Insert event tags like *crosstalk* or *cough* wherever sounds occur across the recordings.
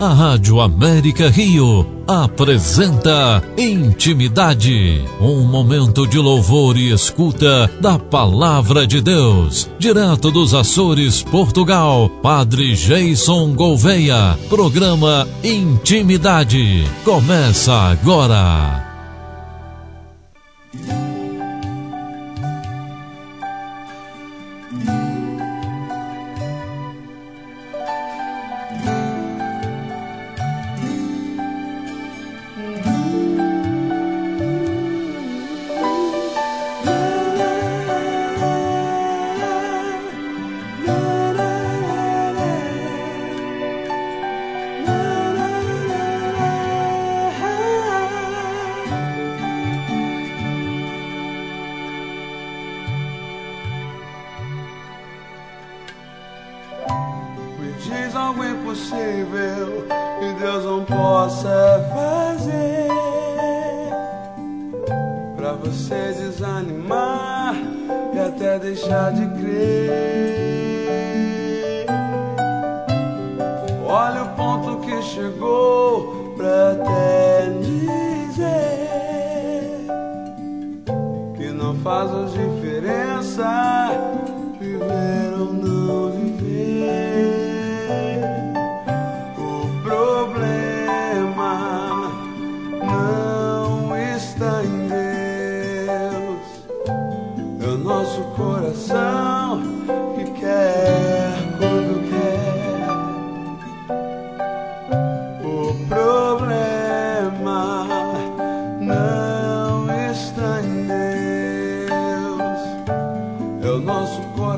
a Rádio América Rio apresenta Intimidade, um momento de louvor e escuta da palavra de Deus, direto dos Açores, Portugal. Padre Jason Gouveia, programa Intimidade. Começa agora.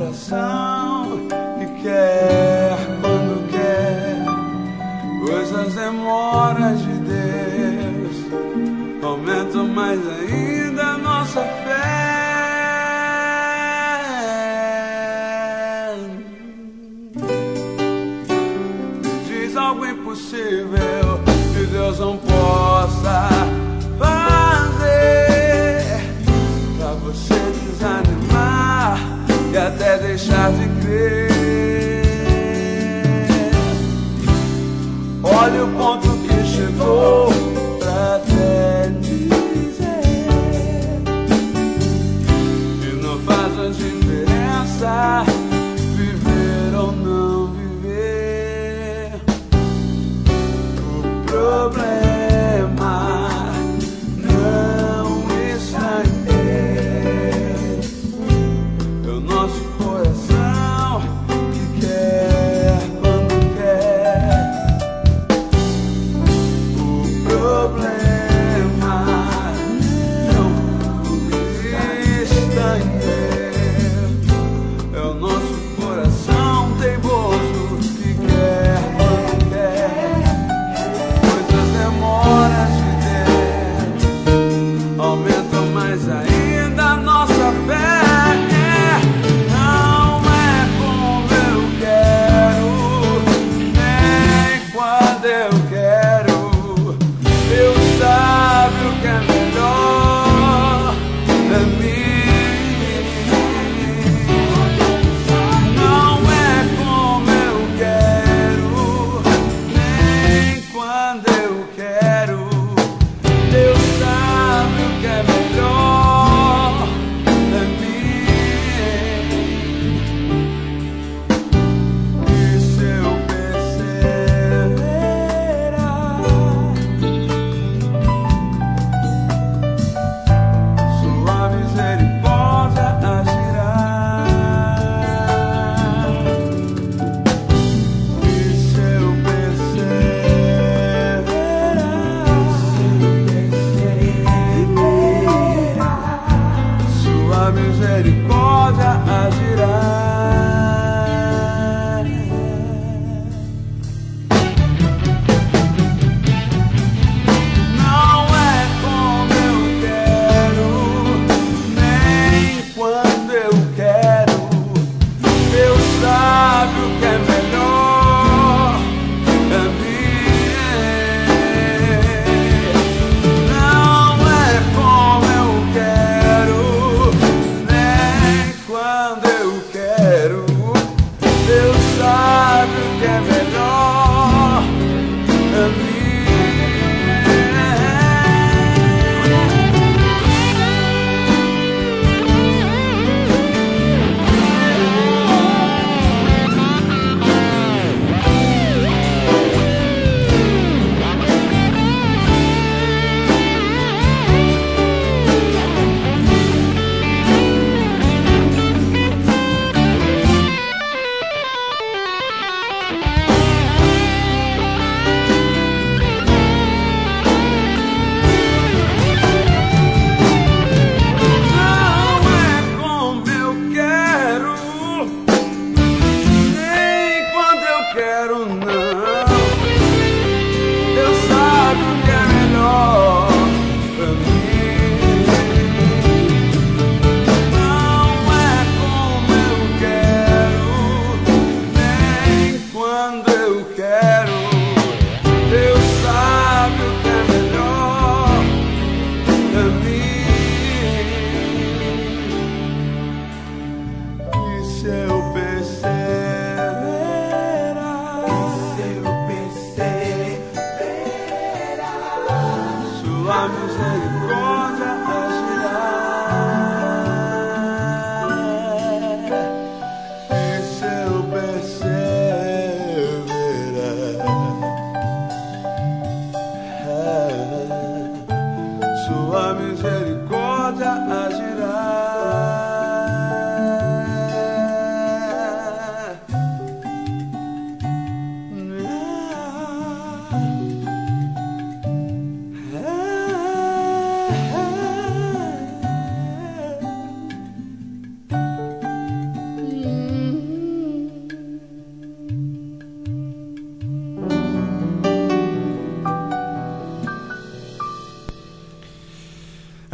coração e quer quando quer. Coisas demoras de Deus. Aumentam mais ainda a nossa fé. Diz algo impossível que Deus não possa fazer. Pra você desanimar e até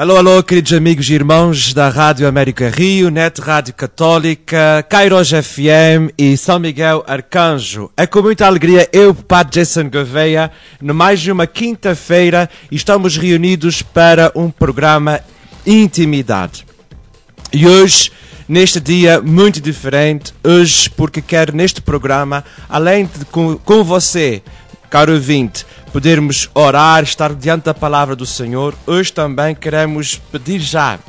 Alô, alô, queridos amigos e irmãos da Rádio América Rio, Net Rádio Católica, Kairos FM e São Miguel Arcanjo. É com muita alegria eu, Padre Jason Gouveia, no mais de uma quinta-feira, estamos reunidos para um programa Intimidade. E hoje, neste dia muito diferente, hoje porque quero neste programa, além de com, com você, caro ouvinte, podermos orar, estar diante da palavra do Senhor, hoje também queremos pedir já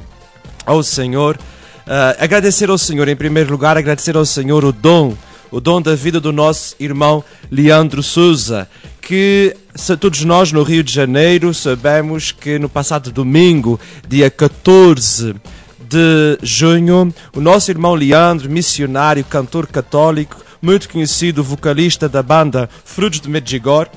ao Senhor, uh, agradecer ao Senhor, em primeiro lugar, agradecer ao Senhor o dom, o dom da vida do nosso irmão Leandro Souza, que todos nós no Rio de Janeiro sabemos que no passado domingo, dia 14 de junho, o nosso irmão Leandro, missionário, cantor católico, muito conhecido, vocalista da banda Frutos de Medjugorje,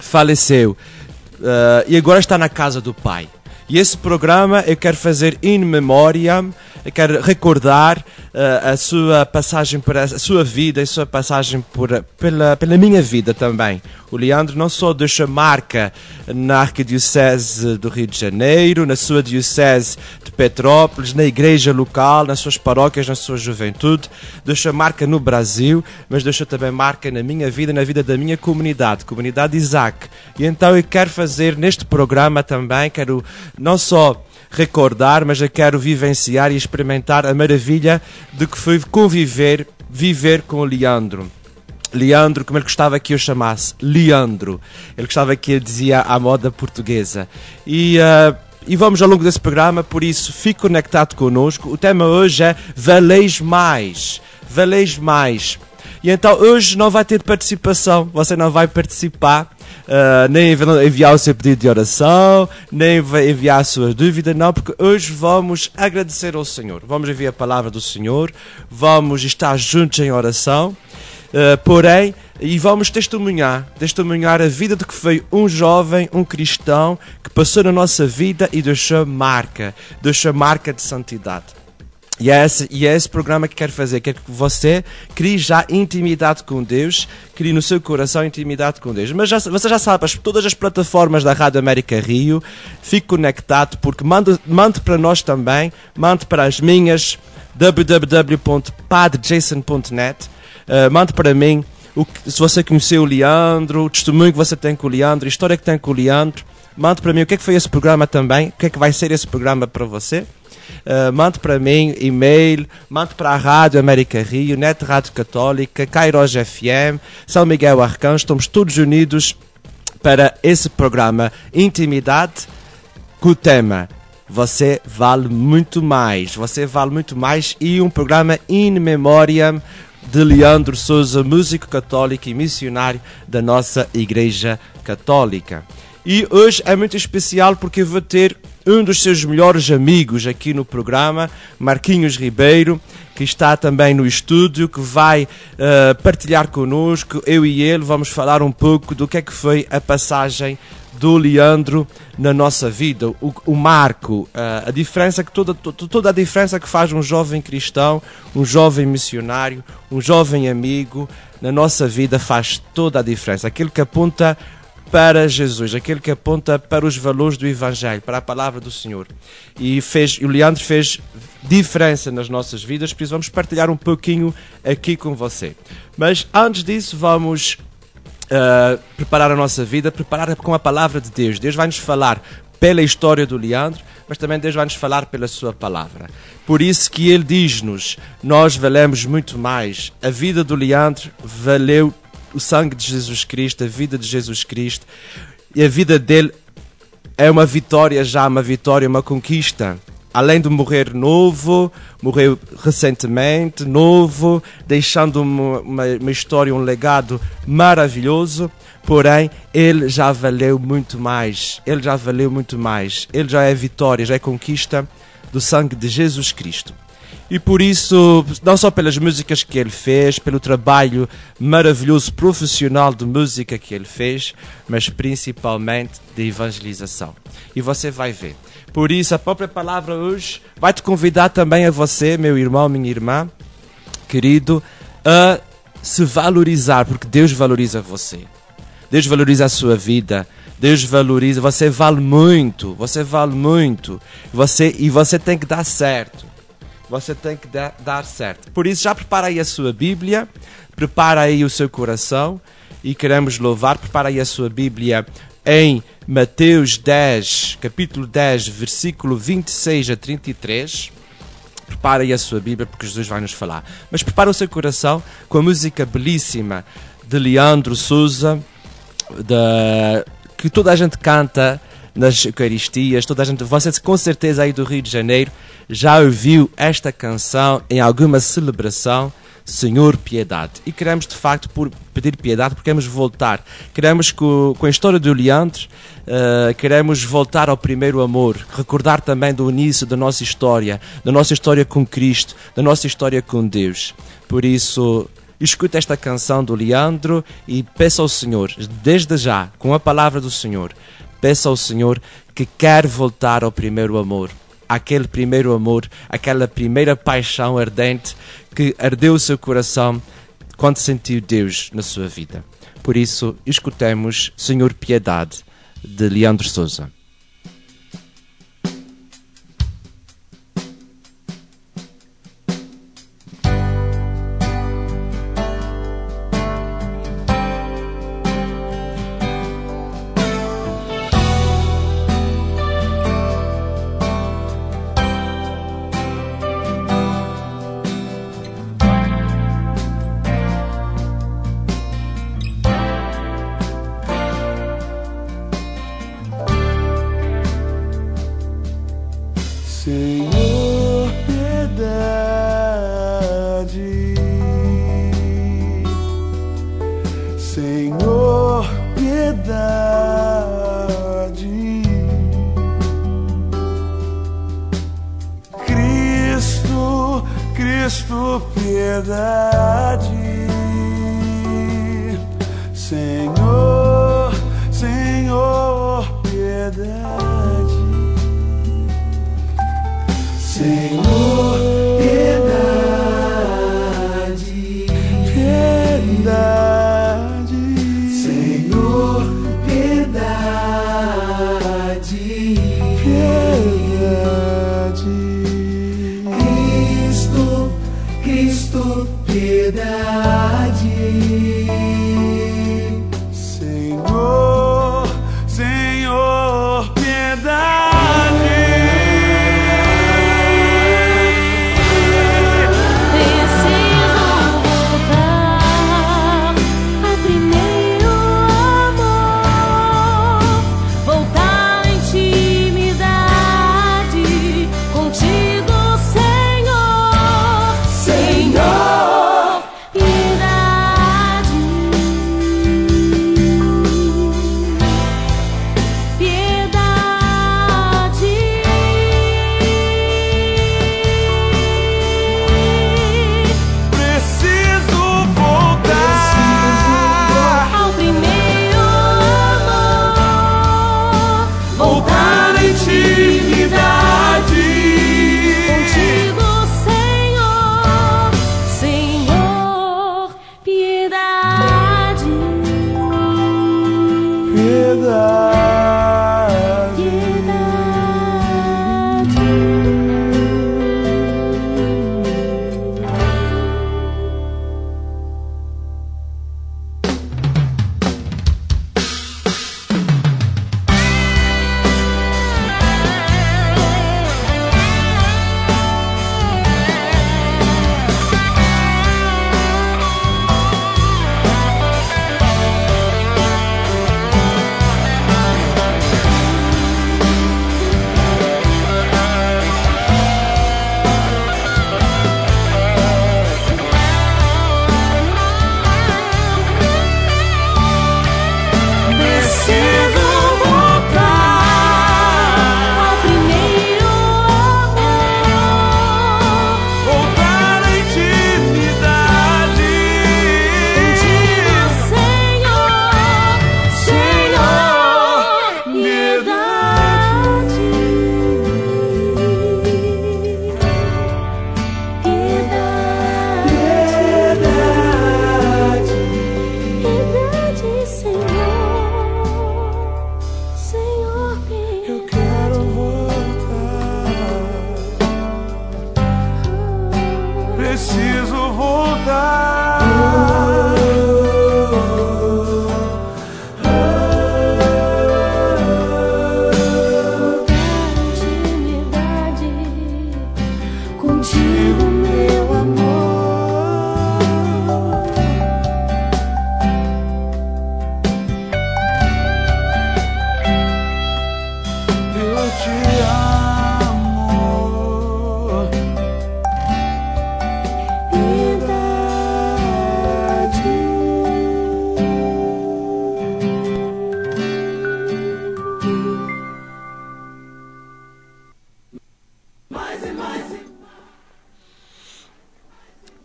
faleceu uh, e agora está na casa do pai. E esse programa eu quero fazer in memoriam, eu quero recordar uh, a sua passagem por a sua vida e sua passagem por, pela, pela minha vida também. O Leandro não só deixa marca na Arquidiocese do Rio de Janeiro, na sua Diocese Petrópolis, na igreja local, nas suas paróquias, na sua juventude, deixa marca no Brasil, mas deixa também marca na minha vida, na vida da minha comunidade, comunidade Isaac. E então eu quero fazer neste programa também, quero não só recordar, mas eu quero vivenciar e experimentar a maravilha de que foi conviver, viver com o Leandro. Leandro, como ele gostava que eu chamasse, Leandro. Ele gostava que eu dizia à moda portuguesa. E, uh, e vamos ao longo desse programa, por isso fique conectado connosco. O tema hoje é Valeis Mais. Valeis Mais. E então hoje não vai ter participação, você não vai participar, uh, nem enviar o seu pedido de oração, nem enviar a sua dúvida, não, porque hoje vamos agradecer ao Senhor. Vamos ouvir a palavra do Senhor, vamos estar juntos em oração. Uh, porém, e vamos testemunhar, testemunhar a vida de que foi um jovem, um cristão, que passou na nossa vida e deixou marca, deixou marca de santidade. E é, esse, e é esse programa que quero fazer. Quero que você crie já intimidade com Deus, crie no seu coração intimidade com Deus. Mas já, você já sabe, as, todas as plataformas da Rádio América Rio, fique conectado, porque mande, mande para nós também, mande para as minhas www.padjason.net Uh, mande para mim o, se você conheceu o Leandro, o testemunho que você tem com o Leandro, a história que tem com o Leandro. Mande para mim o que é que foi esse programa também, o que é que vai ser esse programa para você. Uh, mande para mim e-mail, mande para a Rádio América Rio, Net Rádio Católica, Kairos FM, São Miguel Arcanjo, estamos todos unidos para esse programa Intimidade com o tema Você vale muito mais, você vale muito mais e um programa in memoriam de Leandro Souza, músico católico e missionário da nossa Igreja Católica. E hoje é muito especial porque vou ter um dos seus melhores amigos aqui no programa, Marquinhos Ribeiro, que está também no estúdio, que vai uh, partilhar connosco. Eu e ele vamos falar um pouco do que é que foi a passagem do Leandro na nossa vida, o, o marco, a, a diferença que toda, toda a diferença que faz um jovem cristão, um jovem missionário, um jovem amigo na nossa vida faz toda a diferença. Aquilo que aponta para Jesus, aquele que aponta para os valores do Evangelho, para a palavra do Senhor. E fez, o Leandro fez diferença nas nossas vidas, por isso vamos partilhar um pouquinho aqui com você. Mas antes disso, vamos uh, preparar a nossa vida, preparar com a palavra de Deus. Deus vai nos falar pela história do Leandro, mas também Deus vai nos falar pela sua palavra. Por isso que ele diz-nos, nós valemos muito mais. A vida do Leandro valeu o sangue de Jesus Cristo, a vida de Jesus Cristo. E a vida dele é uma vitória já, uma vitória, uma conquista além de morrer novo, morreu recentemente, novo, deixando uma, uma, uma, história, um legado maravilhoso. Porém, ele já valeu muito mais. Ele já valeu muito mais. Ele já é vitória, já é conquista do sangue de Jesus Cristo. E por isso, não só pelas músicas que ele fez, pelo trabalho maravilhoso profissional de música que ele fez, mas principalmente de evangelização. E você vai ver. Por isso, a própria palavra hoje vai te convidar também a você, meu irmão, minha irmã, querido, a se valorizar, porque Deus valoriza você. Deus valoriza a sua vida. Deus valoriza, você vale muito, você vale muito. Você, e você tem que dar certo. Você tem que dar, dar certo. Por isso, já prepara aí a sua Bíblia, prepara aí o seu coração e queremos louvar. Prepara aí a sua Bíblia em Mateus 10, capítulo 10, versículo 26 a 33. Prepara aí a sua Bíblia porque Jesus vai nos falar. Mas prepara o seu coração com a música belíssima de Leandro Souza, de, que toda a gente canta nas Eucaristias, toda a gente, você com certeza aí do Rio de Janeiro já ouviu esta canção em alguma celebração, Senhor Piedade. E queremos de facto por pedir piedade porque queremos voltar. Queremos com, com a história do Leandro, uh, queremos voltar ao primeiro amor, recordar também do início da nossa história, da nossa história com Cristo, da nossa história com Deus. Por isso, escute esta canção do Leandro e peça ao Senhor, desde já, com a palavra do Senhor, peça ao Senhor que quer voltar ao primeiro amor. Aquele primeiro amor, aquela primeira paixão ardente que ardeu o seu coração quando sentiu Deus na sua vida. Por isso, escutemos Senhor Piedade, de Leandro Souza.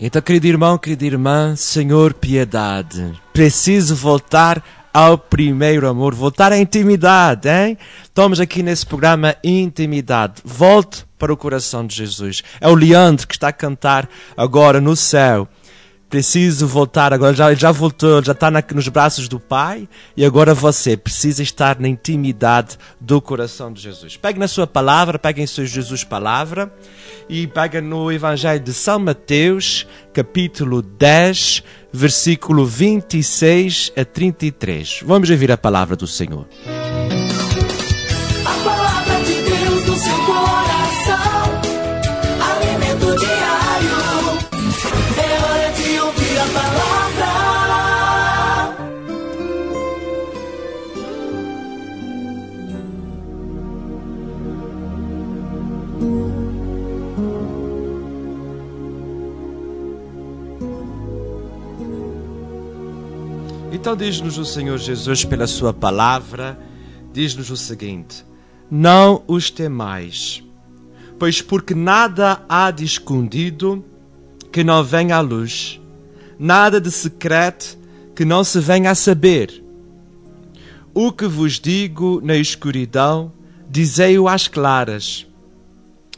Então, querido irmão, querida irmã, Senhor, piedade. Preciso voltar ao primeiro amor, voltar à intimidade, hein? Estamos aqui nesse programa Intimidade. Volte para o coração de Jesus. É o Leandro que está a cantar agora no céu preciso voltar agora, já, já voltou, já está nos braços do Pai e agora você precisa estar na intimidade do coração de Jesus. Pegue na sua palavra, pegue em seu Jesus palavra e pegue no Evangelho de São Mateus, capítulo 10, versículo 26 a 33. Vamos ouvir a palavra do Senhor. Então diz-nos o Senhor Jesus pela sua palavra, diz-nos o seguinte: Não os temais, pois porque nada há de escondido que não venha à luz, nada de secreto que não se venha a saber. O que vos digo na escuridão, dizei-o às claras.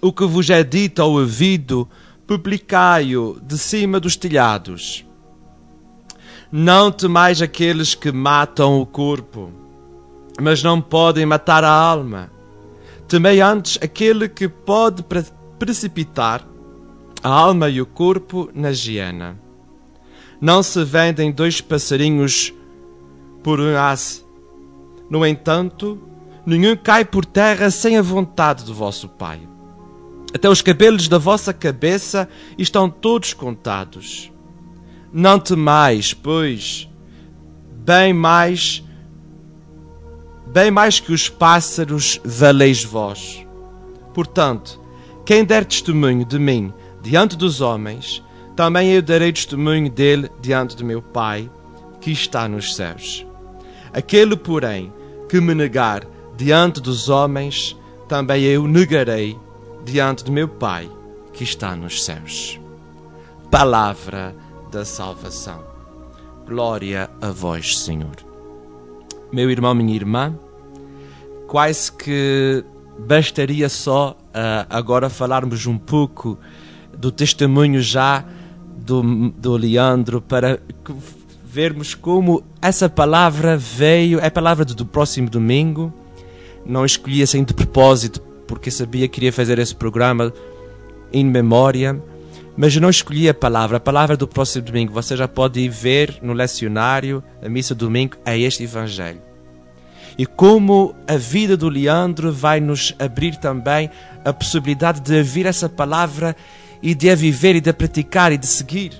O que vos é dito ao ouvido, publicai-o de cima dos telhados. Não temais aqueles que matam o corpo, mas não podem matar a alma. Temei antes aquele que pode precipitar a alma e o corpo na hiena. Não se vendem dois passarinhos por um asse. No entanto, nenhum cai por terra sem a vontade do vosso Pai. Até os cabelos da vossa cabeça estão todos contados. Não temais, pois, bem mais, bem mais que os pássaros valeis vós. Portanto, quem der testemunho de mim diante dos homens, também eu darei testemunho dele diante de meu Pai, que está nos céus. Aquele, porém, que me negar diante dos homens, também eu negarei diante de meu Pai, que está nos céus. Palavra da salvação. Glória a vós, Senhor. Meu irmão, minha irmã, quase que bastaria só uh, agora falarmos um pouco do testemunho já do, do Leandro para vermos como essa palavra veio, é a palavra do, do próximo domingo. Não escolhi assim de propósito porque sabia que queria fazer esse programa em memória mas eu não escolhi a palavra. A palavra do próximo domingo, você já pode ir ver no lecionário, a missa do domingo, é este Evangelho. E como a vida do Leandro vai nos abrir também a possibilidade de ouvir essa palavra e de a viver e de a praticar e de seguir.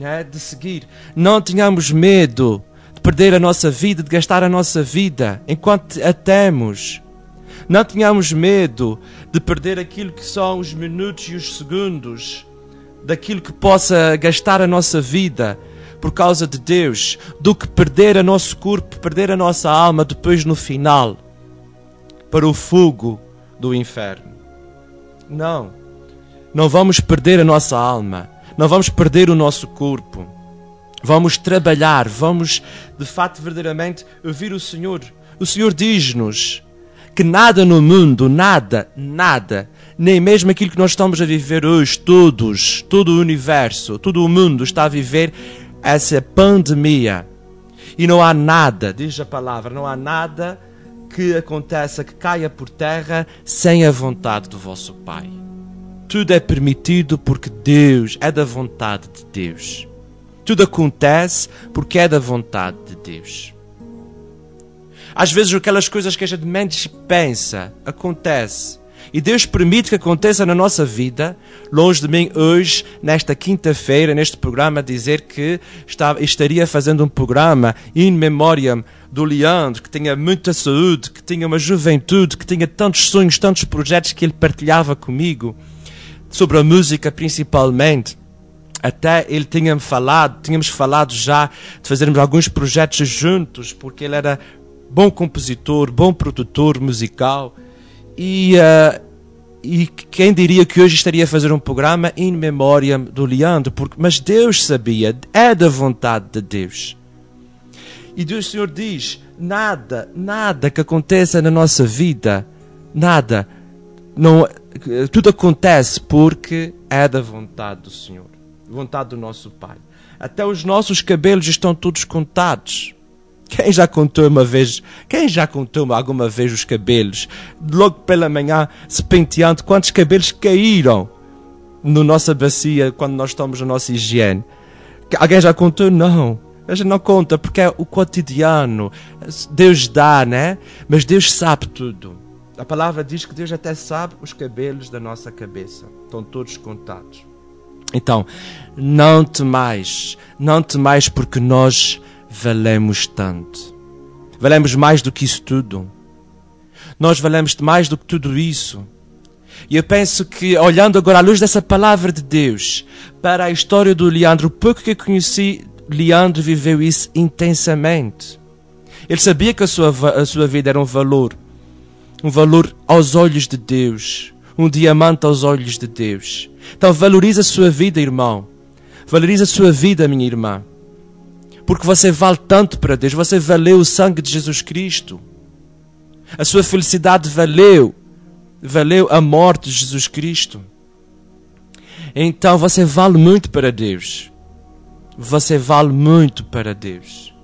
É? De seguir. Não tenhamos medo de perder a nossa vida, de gastar a nossa vida enquanto a temos não tenhamos medo de perder aquilo que são os minutos e os segundos, daquilo que possa gastar a nossa vida por causa de Deus, do que perder o nosso corpo, perder a nossa alma depois no final para o fogo do inferno. Não. Não vamos perder a nossa alma, não vamos perder o nosso corpo. Vamos trabalhar, vamos de fato verdadeiramente ouvir o Senhor. O Senhor diz-nos que nada no mundo, nada, nada, nem mesmo aquilo que nós estamos a viver hoje, todos, todo o universo, todo o mundo está a viver essa pandemia. E não há nada, diz a palavra, não há nada que aconteça, que caia por terra sem a vontade do vosso Pai. Tudo é permitido porque Deus é da vontade de Deus. Tudo acontece porque é da vontade de Deus. Às vezes aquelas coisas que a gente pensa acontece. E Deus permite que aconteça na nossa vida. Longe de mim hoje, nesta quinta-feira, neste programa, dizer que estava, estaria fazendo um programa in memoriam do Leandro, que tinha muita saúde, que tinha uma juventude, que tinha tantos sonhos, tantos projetos que ele partilhava comigo, sobre a música principalmente. Até ele tinha falado, tínhamos falado já de fazermos alguns projetos juntos, porque ele era bom compositor, bom produtor musical e, uh, e quem diria que hoje estaria a fazer um programa in memória do Leandro, porque, mas Deus sabia, é da vontade de Deus. E Deus Senhor diz: nada, nada que aconteça na nossa vida, nada, não, tudo acontece porque é da vontade do Senhor, vontade do nosso Pai. Até os nossos cabelos estão todos contados. Quem já contou uma vez, quem já contou alguma vez os cabelos? Logo pela manhã, se penteando, quantos cabelos caíram na nossa bacia quando nós estamos na nossa higiene? Alguém já contou? Não. A gente não conta porque é o cotidiano. Deus dá, né? Mas Deus sabe tudo. A palavra diz que Deus até sabe os cabelos da nossa cabeça. Estão todos contados. Então, não temais, não temais porque nós valemos tanto. Valemos mais do que isso tudo. Nós valemos mais do que tudo isso. E eu penso que, olhando agora à luz dessa palavra de Deus, para a história do Leandro, o pouco que eu conheci, Leandro viveu isso intensamente. Ele sabia que a sua, a sua vida era um valor, um valor aos olhos de Deus, um diamante aos olhos de Deus. Então valorize a sua vida, irmão. Valorize a sua vida, minha irmã porque você vale tanto para Deus, você valeu o sangue de Jesus Cristo. A sua felicidade valeu, valeu a morte de Jesus Cristo. Então você vale muito para Deus. Você vale muito para Deus.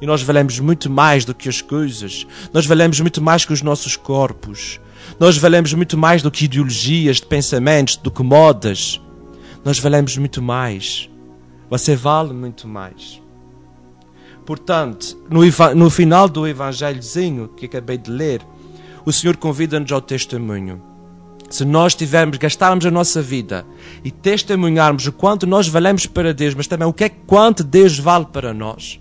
E nós valemos muito mais do que as coisas. Nós valemos muito mais que os nossos corpos. Nós valemos muito mais do que ideologias de pensamentos, do que modas. Nós valemos muito mais. Você vale muito mais. Portanto, no, no final do evangelhozinho que acabei de ler, o Senhor convida-nos ao testemunho. Se nós tivermos, gastarmos a nossa vida e testemunharmos o quanto nós valemos para Deus, mas também o que é quanto Deus vale para nós,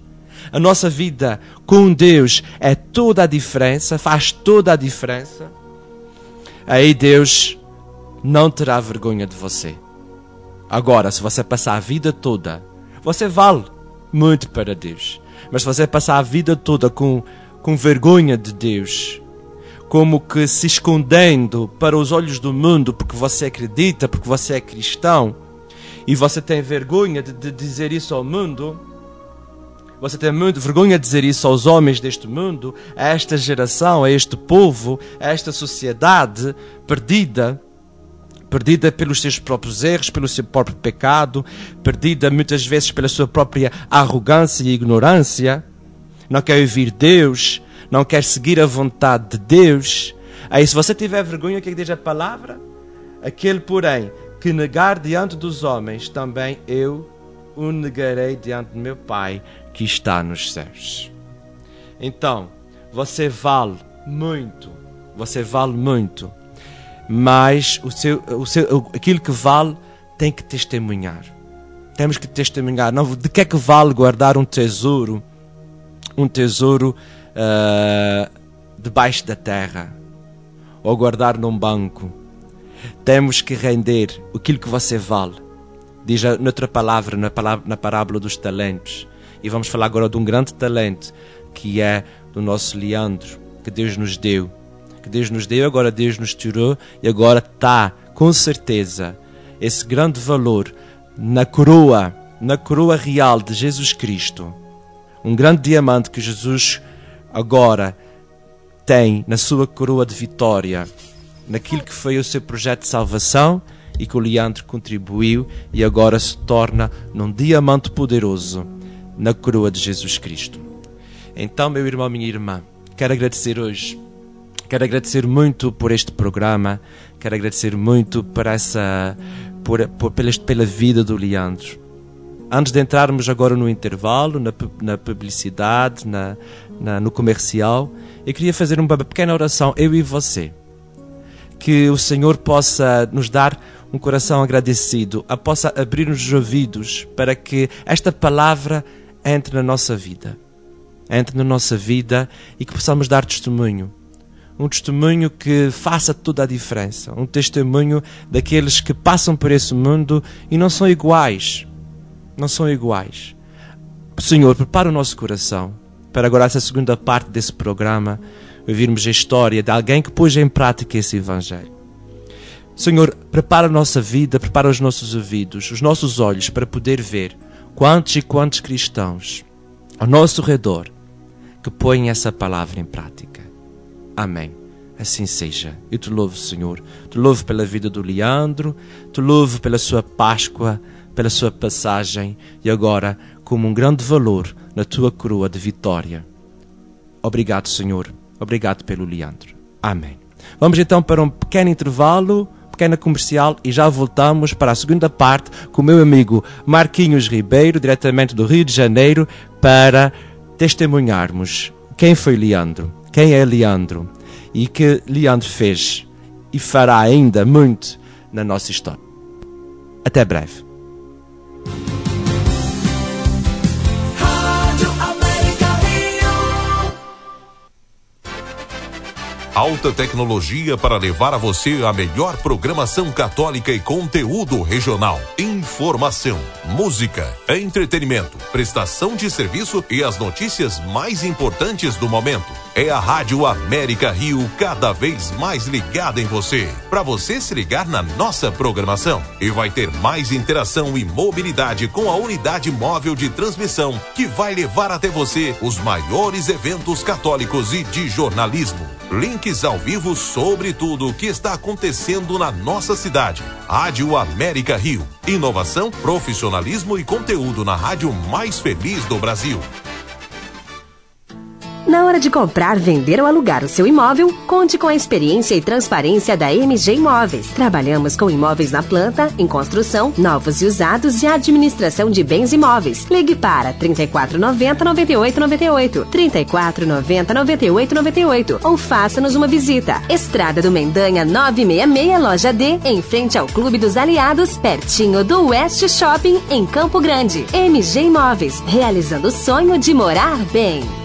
a nossa vida com Deus é toda a diferença, faz toda a diferença, aí Deus não terá vergonha de você. Agora, se você passar a vida toda, você vale muito para Deus. Mas se você passar a vida toda com, com vergonha de Deus, como que se escondendo para os olhos do mundo porque você acredita, porque você é cristão, e você tem vergonha de, de dizer isso ao mundo, você tem muito vergonha de dizer isso aos homens deste mundo, a esta geração, a este povo, a esta sociedade perdida, perdida pelos seus próprios erros, pelo seu próprio pecado, perdida muitas vezes pela sua própria arrogância e ignorância, não quer ouvir Deus, não quer seguir a vontade de Deus. Aí, se você tiver vergonha, o que, é que diz a palavra? Aquele, porém, que negar diante dos homens, também eu o negarei diante do meu Pai que está nos céus. Então, você vale muito, você vale muito mas o seu, o seu, aquilo que vale tem que testemunhar. Temos que testemunhar. Não, de que é que vale guardar um tesouro, um tesouro uh, debaixo da terra, ou guardar num banco? Temos que render aquilo que você vale. Diz noutra palavra, na, palavra, na parábola dos talentos. E vamos falar agora de um grande talento que é do nosso Leandro, que Deus nos deu que Deus nos deu, agora Deus nos tirou e agora está, com certeza, esse grande valor na coroa, na coroa real de Jesus Cristo. Um grande diamante que Jesus agora tem na sua coroa de vitória, naquilo que foi o seu projeto de salvação e que o Leandro contribuiu e agora se torna num diamante poderoso na coroa de Jesus Cristo. Então, meu irmão, minha irmã, quero agradecer hoje Quero agradecer muito por este programa, quero agradecer muito por essa, por, por, pela, pela vida do Leandro. Antes de entrarmos agora no intervalo, na, na publicidade, na, na, no comercial, eu queria fazer uma pequena oração, eu e você. Que o Senhor possa nos dar um coração agradecido, a possa abrir-nos os ouvidos para que esta palavra entre na nossa vida. Entre na nossa vida e que possamos dar testemunho um testemunho que faça toda a diferença, um testemunho daqueles que passam por esse mundo e não são iguais. Não são iguais. Senhor, prepara o nosso coração para agora essa segunda parte desse programa ouvirmos a história de alguém que pôs em prática esse evangelho. Senhor, prepara a nossa vida, prepara os nossos ouvidos, os nossos olhos para poder ver quantos e quantos cristãos ao nosso redor que põem essa palavra em prática. Amém. Assim seja. Eu te louvo, Senhor. Te louvo pela vida do Leandro, te louvo pela sua Páscoa, pela sua passagem e agora como um grande valor na tua coroa de vitória. Obrigado, Senhor. Obrigado pelo Leandro. Amém. Vamos então para um pequeno intervalo, pequena comercial e já voltamos para a segunda parte com o meu amigo Marquinhos Ribeiro, diretamente do Rio de Janeiro, para testemunharmos quem foi Leandro, quem é Leandro e que Leandro fez e fará ainda muito na nossa história. Até breve. Alta tecnologia para levar a você a melhor programação católica e conteúdo regional. Informação, música, entretenimento, prestação de serviço e as notícias mais importantes do momento. É a Rádio América Rio cada vez mais ligada em você. Para você se ligar na nossa programação. E vai ter mais interação e mobilidade com a unidade móvel de transmissão que vai levar até você os maiores eventos católicos e de jornalismo. Ao vivo sobre tudo o que está acontecendo na nossa cidade. Rádio América Rio. Inovação, profissionalismo e conteúdo na rádio mais feliz do Brasil. Na hora de comprar, vender ou alugar o seu imóvel, conte com a experiência e transparência da MG Imóveis. Trabalhamos com imóveis na planta, em construção, novos e usados e administração de bens imóveis. Ligue para 3490 9898, 3490 9898 ou faça-nos uma visita. Estrada do Mendanha 966, loja D, em frente ao Clube dos Aliados, pertinho do West Shopping, em Campo Grande. MG Imóveis, realizando o sonho de morar bem.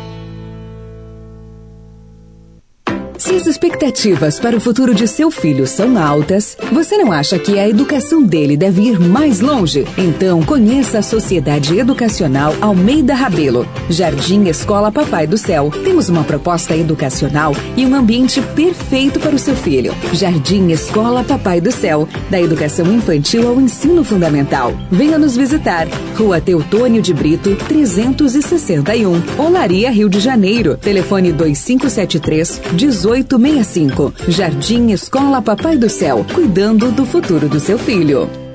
Se as expectativas para o futuro de seu filho são altas, você não acha que a educação dele deve ir mais longe? Então conheça a Sociedade Educacional Almeida Rabelo, Jardim Escola Papai do Céu. Temos uma proposta educacional e um ambiente perfeito para o seu filho. Jardim Escola Papai do Céu, da educação infantil ao ensino fundamental. Venha nos visitar. Rua Teutônio de Brito, 361, Olaria, Rio de Janeiro. Telefone 2573 18 1865. Jardim Escola Papai do Céu, cuidando do futuro do seu filho.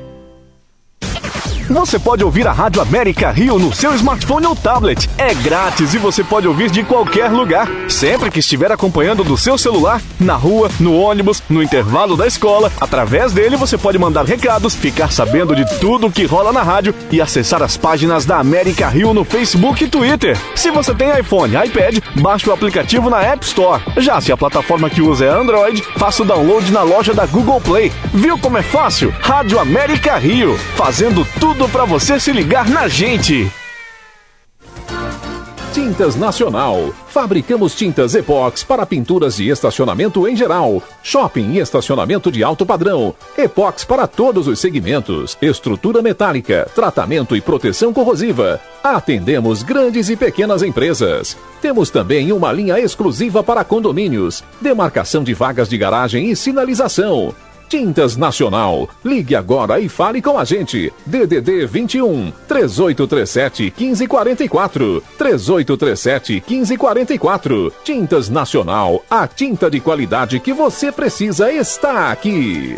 Você pode ouvir a Rádio América Rio no seu smartphone ou tablet. É grátis e você pode ouvir de qualquer lugar, sempre que estiver acompanhando do seu celular, na rua, no ônibus, no intervalo da escola. Através dele você pode mandar recados, ficar sabendo de tudo o que rola na rádio e acessar as páginas da América Rio no Facebook e Twitter. Se você tem iPhone, iPad, baixe o aplicativo na App Store. Já se a plataforma que usa é Android, faça o download na loja da Google Play. Viu como é fácil? Rádio América Rio, fazendo tudo tudo para você se ligar na gente. Tintas Nacional. Fabricamos tintas epox para pinturas de estacionamento em geral. Shopping e estacionamento de alto padrão. Epox para todos os segmentos. Estrutura metálica, tratamento e proteção corrosiva. Atendemos grandes e pequenas empresas. Temos também uma linha exclusiva para condomínios, demarcação de vagas de garagem e sinalização. Tintas Nacional. Ligue agora e fale com a gente. DDD 21 3837 1544. 3837 1544. Tintas Nacional. A tinta de qualidade que você precisa está aqui.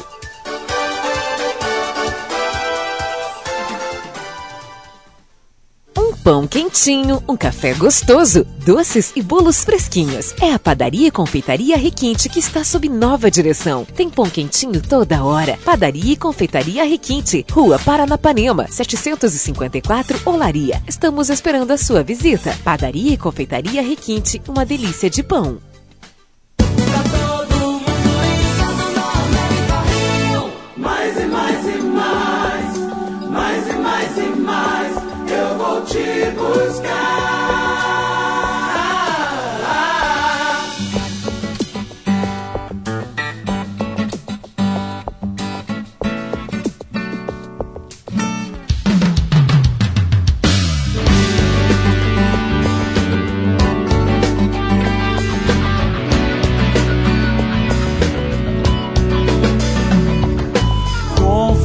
Pão quentinho, um café gostoso, doces e bolos fresquinhos. É a padaria e confeitaria Requinte que está sob nova direção. Tem pão quentinho toda hora. Padaria e confeitaria Requinte, Rua Paranapanema, 754 Olaria. Estamos esperando a sua visita. Padaria e confeitaria Requinte, uma delícia de pão.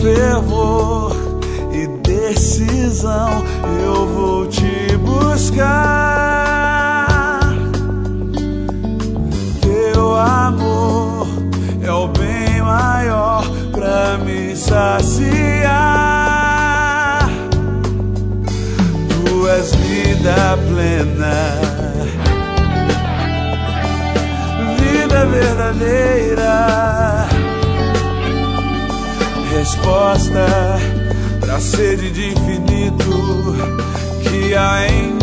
fervor e decisão eu vou te buscar. Teu amor é o bem maior pra me saciar. Tu és vida plena, vida verdadeira resposta pra sede de infinito que há em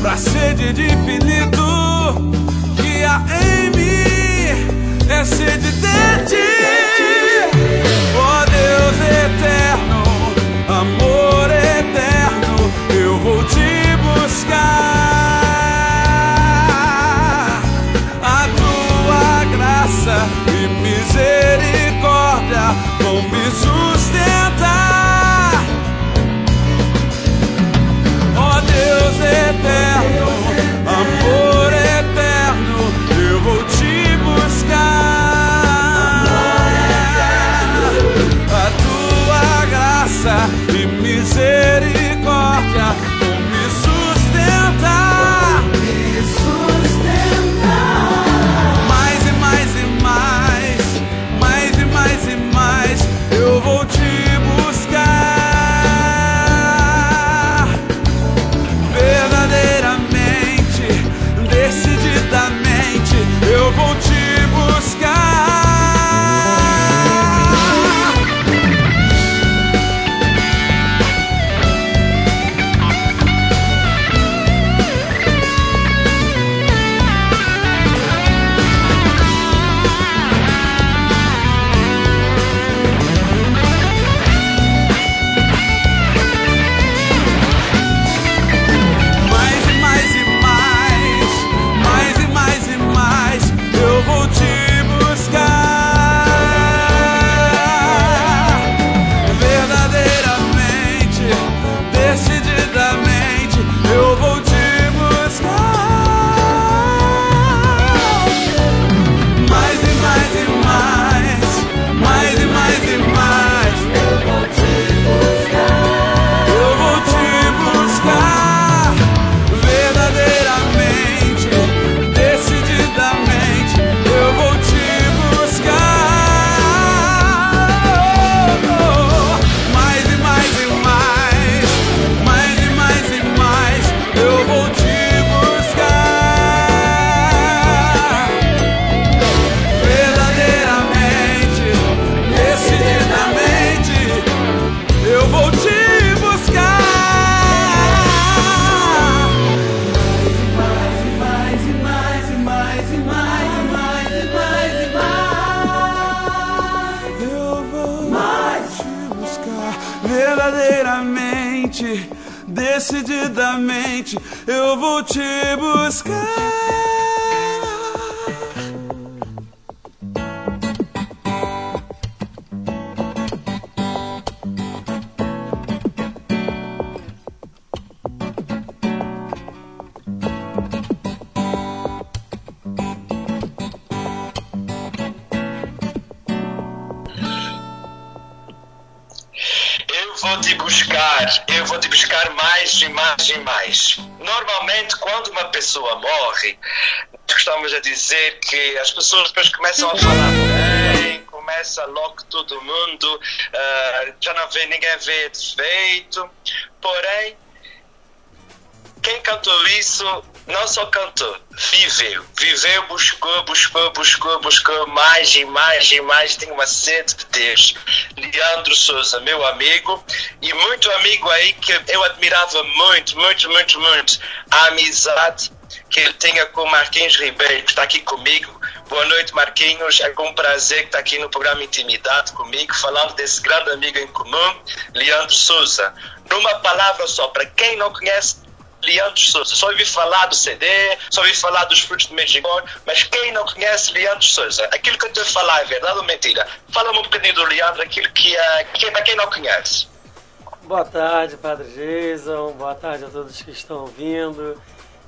pra sede de infinito que há em mim. É sede de ti. Mais e mais e mais. Normalmente, quando uma pessoa morre, gostamos a dizer que as pessoas depois começam a falar bem, começa logo todo mundo, uh, já não vê ninguém vê defeito. Porém, quem cantou isso não só cantou, viveu. Viveu, buscou, buscou, buscou, buscou mais e mais e mais. Tem uma sede de Deus. Leandro Souza, meu amigo, e muito amigo aí que eu admirava muito, muito, muito, muito. A amizade que ele tenha com Marquinhos Ribeiro, que está aqui comigo. Boa noite, Marquinhos. É com prazer que está aqui no programa Intimidade comigo, falando desse grande amigo em comum, Leandro Souza. Numa palavra só, para quem não conhece Leandro Souza. Só ouvi falar do CD, só ouvi falar dos frutos do Medjugorje, mas quem não conhece Leandro Souza, aquilo que eu estou a falar é verdade ou mentira? Fala-me um bocadinho do Leandro, aquilo que é, que é para quem não conhece. Boa tarde, Padre Jason. Boa tarde a todos que estão ouvindo.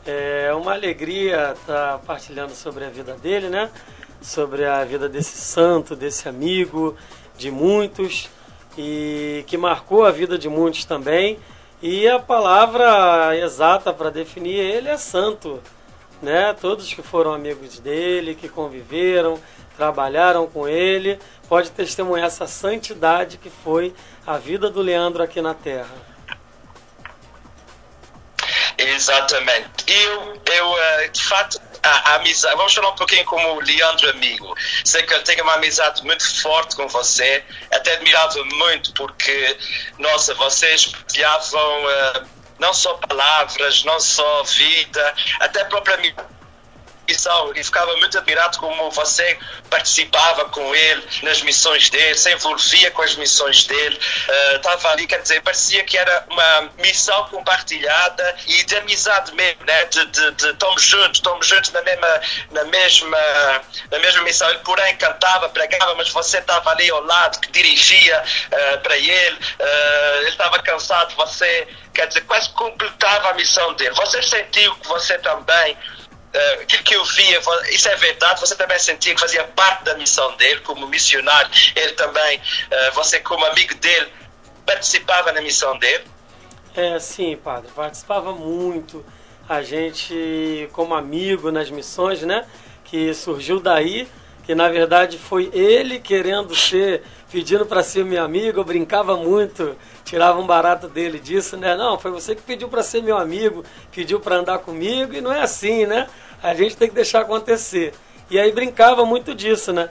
É uma alegria estar partilhando sobre a vida dele, né? Sobre a vida desse santo, desse amigo. de muitos e que marcou a vida de muitos também. E a palavra exata para definir ele é santo. Né? Todos que foram amigos dele, que conviveram, trabalharam com ele, pode testemunhar essa santidade que foi a vida do Leandro aqui na Terra. Exatamente. Eu, eu eh, de fato, a, a, amizade. Vamos falar um pouquinho como o Leandro amigo. Sei que ele tem uma amizade muito forte com você. Até admirava muito porque, nossa, vocês partilhavam uh, não só palavras, não só vida, até própria missão e ficava muito admirado como você participava com ele nas missões dele, se envolvia com as missões dele, uh, estava ali, quer dizer, parecia que era uma missão compartilhada e de amizade mesmo, né? de, de, de estamos juntos, estamos juntos na mesma, na, mesma, na mesma missão. Ele, porém, cantava, pregava, mas você estava ali ao lado, que dirigia uh, para ele, uh, ele estava cansado, você, quer dizer, quase completava a missão dele. Você sentiu que você também aquilo que eu via, isso é verdade, você também sentia que fazia parte da missão dele, como missionário, ele também, uh, você como amigo dele, participava na missão dele? É, sim, padre, participava muito. A gente, como amigo nas missões, né, que surgiu daí, que na verdade foi ele querendo ser, pedindo para ser meu amigo, eu brincava muito, tirava um barato dele disso, né? Não, foi você que pediu para ser meu amigo, pediu para andar comigo, e não é assim, né? A gente tem que deixar acontecer. E aí brincava muito disso, né?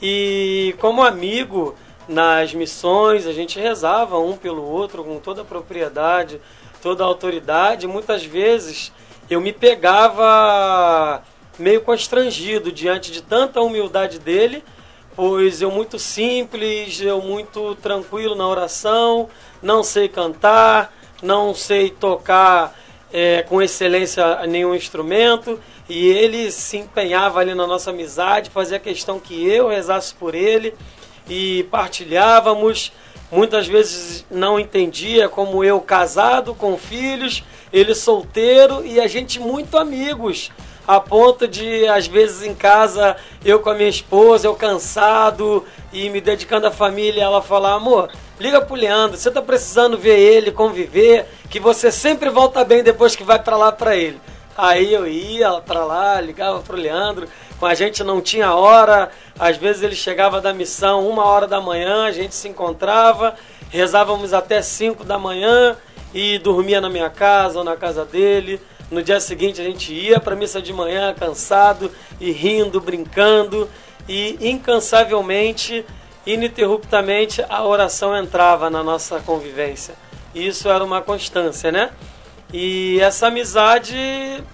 E como amigo nas missões, a gente rezava um pelo outro com toda a propriedade, toda a autoridade. Muitas vezes eu me pegava meio constrangido diante de tanta humildade dele, pois eu muito simples, eu muito tranquilo na oração, não sei cantar, não sei tocar é, com excelência nenhum instrumento, e ele se empenhava ali na nossa amizade, fazia questão que eu rezasse por ele e partilhávamos. Muitas vezes não entendia, como eu casado com filhos, ele solteiro e a gente muito amigos, a ponto de às vezes em casa eu com a minha esposa, eu cansado e me dedicando à família, ela falar: "Amor, liga pro Leandro, você tá precisando ver ele, conviver, que você sempre volta bem depois que vai para lá para ele". Aí eu ia para lá, ligava pro Leandro, com a gente não tinha hora, às vezes ele chegava da missão uma hora da manhã, a gente se encontrava, rezávamos até cinco da manhã e dormia na minha casa ou na casa dele. No dia seguinte a gente ia para missa de manhã cansado e rindo, brincando e incansavelmente, ininterruptamente a oração entrava na nossa convivência. Isso era uma constância, né? E essa amizade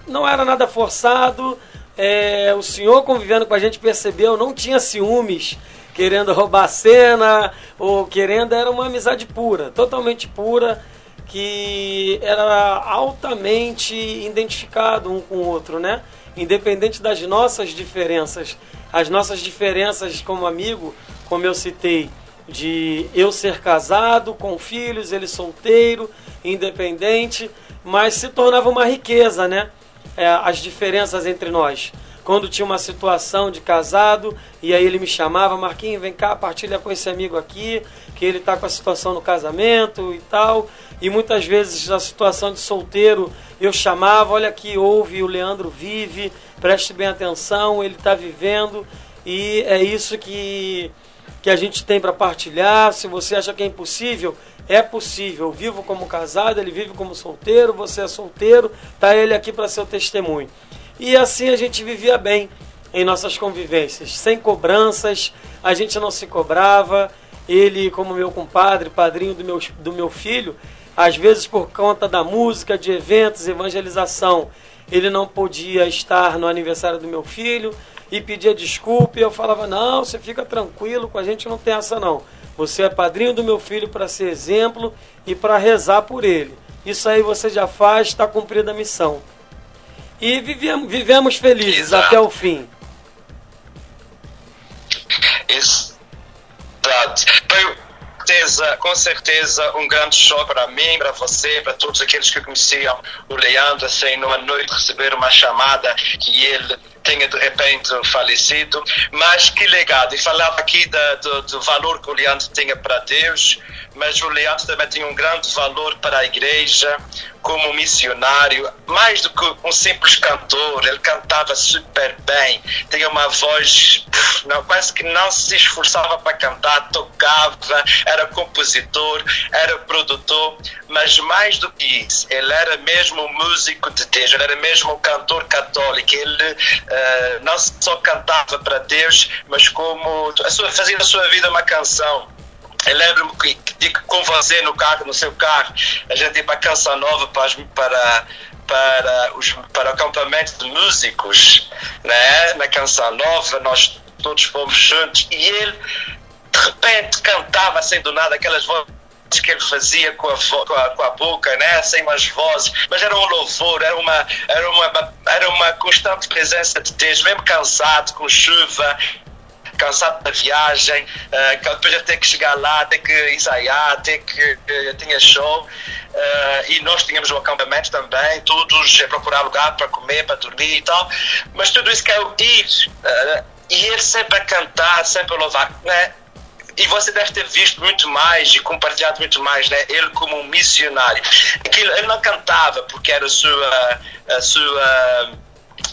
não era nada forçado. É, o senhor convivendo com a gente percebeu, não tinha ciúmes, querendo roubar a cena, ou querendo, era uma amizade pura, totalmente pura, que era altamente identificado um com o outro, né? Independente das nossas diferenças. As nossas diferenças como amigo, como eu citei, de eu ser casado, com filhos, ele solteiro, independente mas se tornava uma riqueza, né? É, as diferenças entre nós. Quando tinha uma situação de casado, e aí ele me chamava, Marquinhos, vem cá, partilha com esse amigo aqui, que ele está com a situação no casamento e tal. E muitas vezes a situação de solteiro, eu chamava, olha aqui, ouve, o Leandro vive, preste bem atenção, ele está vivendo. E é isso que, que a gente tem para partilhar. Se você acha que é impossível, é possível. Eu vivo como casado, ele vive como solteiro, você é solteiro, tá ele aqui para ser o testemunho. E assim a gente vivia bem em nossas convivências, sem cobranças, a gente não se cobrava. Ele, como meu compadre, padrinho do meu, do meu filho, às vezes por conta da música, de eventos, evangelização, ele não podia estar no aniversário do meu filho e pedia desculpa. E eu falava: Não, você fica tranquilo, com a gente não tem essa não. Você é padrinho do meu filho para ser exemplo e para rezar por ele. Isso aí você já faz, está cumprida a missão. E vivemos, vivemos felizes Exato. até o fim. Exato. Foi certeza, com certeza, um grande choque para mim, para você, para todos aqueles que conheciam o Leandro, assim, numa noite receber uma chamada que ele tenha de repente falecido, mas que legado. E falava aqui da, do, do valor que o Leandro tinha para Deus, mas o Leandro também tinha um grande valor para a igreja, como missionário, mais do que um simples cantor, ele cantava super bem, tinha uma voz, não, quase que não se esforçava para cantar, tocava, era compositor, era produtor, mas mais do que isso, ele era mesmo músico de Deus, ele era mesmo um cantor católico, ele uh, não só cantava para Deus, mas como a sua, fazia da sua vida uma canção eu lembro-me que, que, com você no carro, no seu carro, a gente ia para Canção Nova para, para, para, os, para o acampamento de músicos, né? na Canção Nova, nós todos fomos juntos, e ele de repente cantava assim do nada aquelas vozes que ele fazia com a, com a, com a boca, né? sem umas vozes, mas era um louvor, era uma, era uma, era uma constante presença de Deus, mesmo cansado, com chuva, cansado da viagem, uh, depois de ter que chegar lá, ter que ensaiar, ter que uh, tinha show. Uh, e nós tínhamos um acampamento também, todos a procurar lugar para comer, para dormir e tal. Mas tudo isso quer ir. Uh, e ele sempre a cantar, sempre a louvar. Né? E você deve ter visto muito mais e compartilhado muito mais, né? Ele como um missionário. Aquilo, ele não cantava porque era a sua, a sua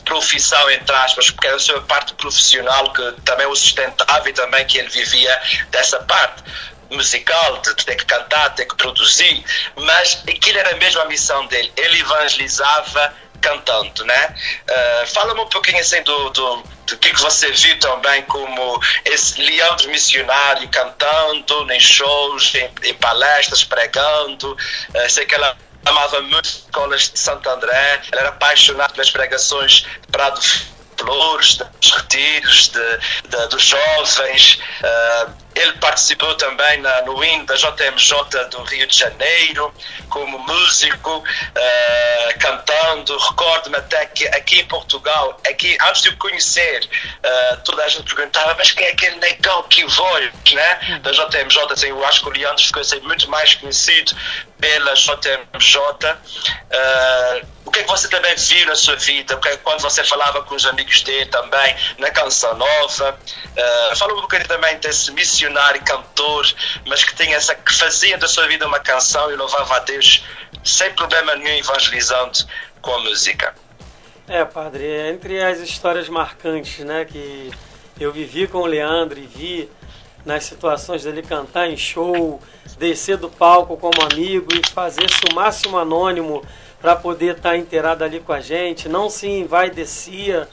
profissão, entre aspas, porque era a sua parte profissional que também o sustentava e também que ele vivia dessa parte musical, de ter que cantar, ter que produzir, mas aquilo era mesmo a missão dele. Ele evangelizava cantando, né? Uh, Fala-me um pouquinho assim do, do, do que, que você viu também como esse Leandro missionário cantando em shows, em, em palestras, pregando. Uh, sei que ela amava muito escolas de Santo André, ele era apaixonado pelas pregações de Prado Flores, dos retiros, de, de, dos jovens. Uh, ele participou também na, no hino da JMJ do Rio de Janeiro, como músico, uh, cantando. Recordo-me até que aqui em Portugal, aqui, antes de o conhecer, uh, toda a gente perguntava: mas quem é aquele negão que voa? Né? Da JMJ, assim, eu acho que o Leandro ficou assim, muito mais conhecido pela JMJ. Uh, o que é que você também viu na sua vida? É quando você falava com os amigos dele também, na Canção Nova. Uh, fala um bocadinho também desse missão missionário, cantor, mas que tinha essa que fazia da sua vida uma canção e louvava a Deus sem problema nenhum evangelizando com a música. É, padre, entre as histórias marcantes, né, que eu vivi com o Leandro e vi nas situações dele cantar em show, descer do palco como amigo e fazer-se o máximo anônimo para poder estar tá inteirado ali com a gente, não se envaidecia,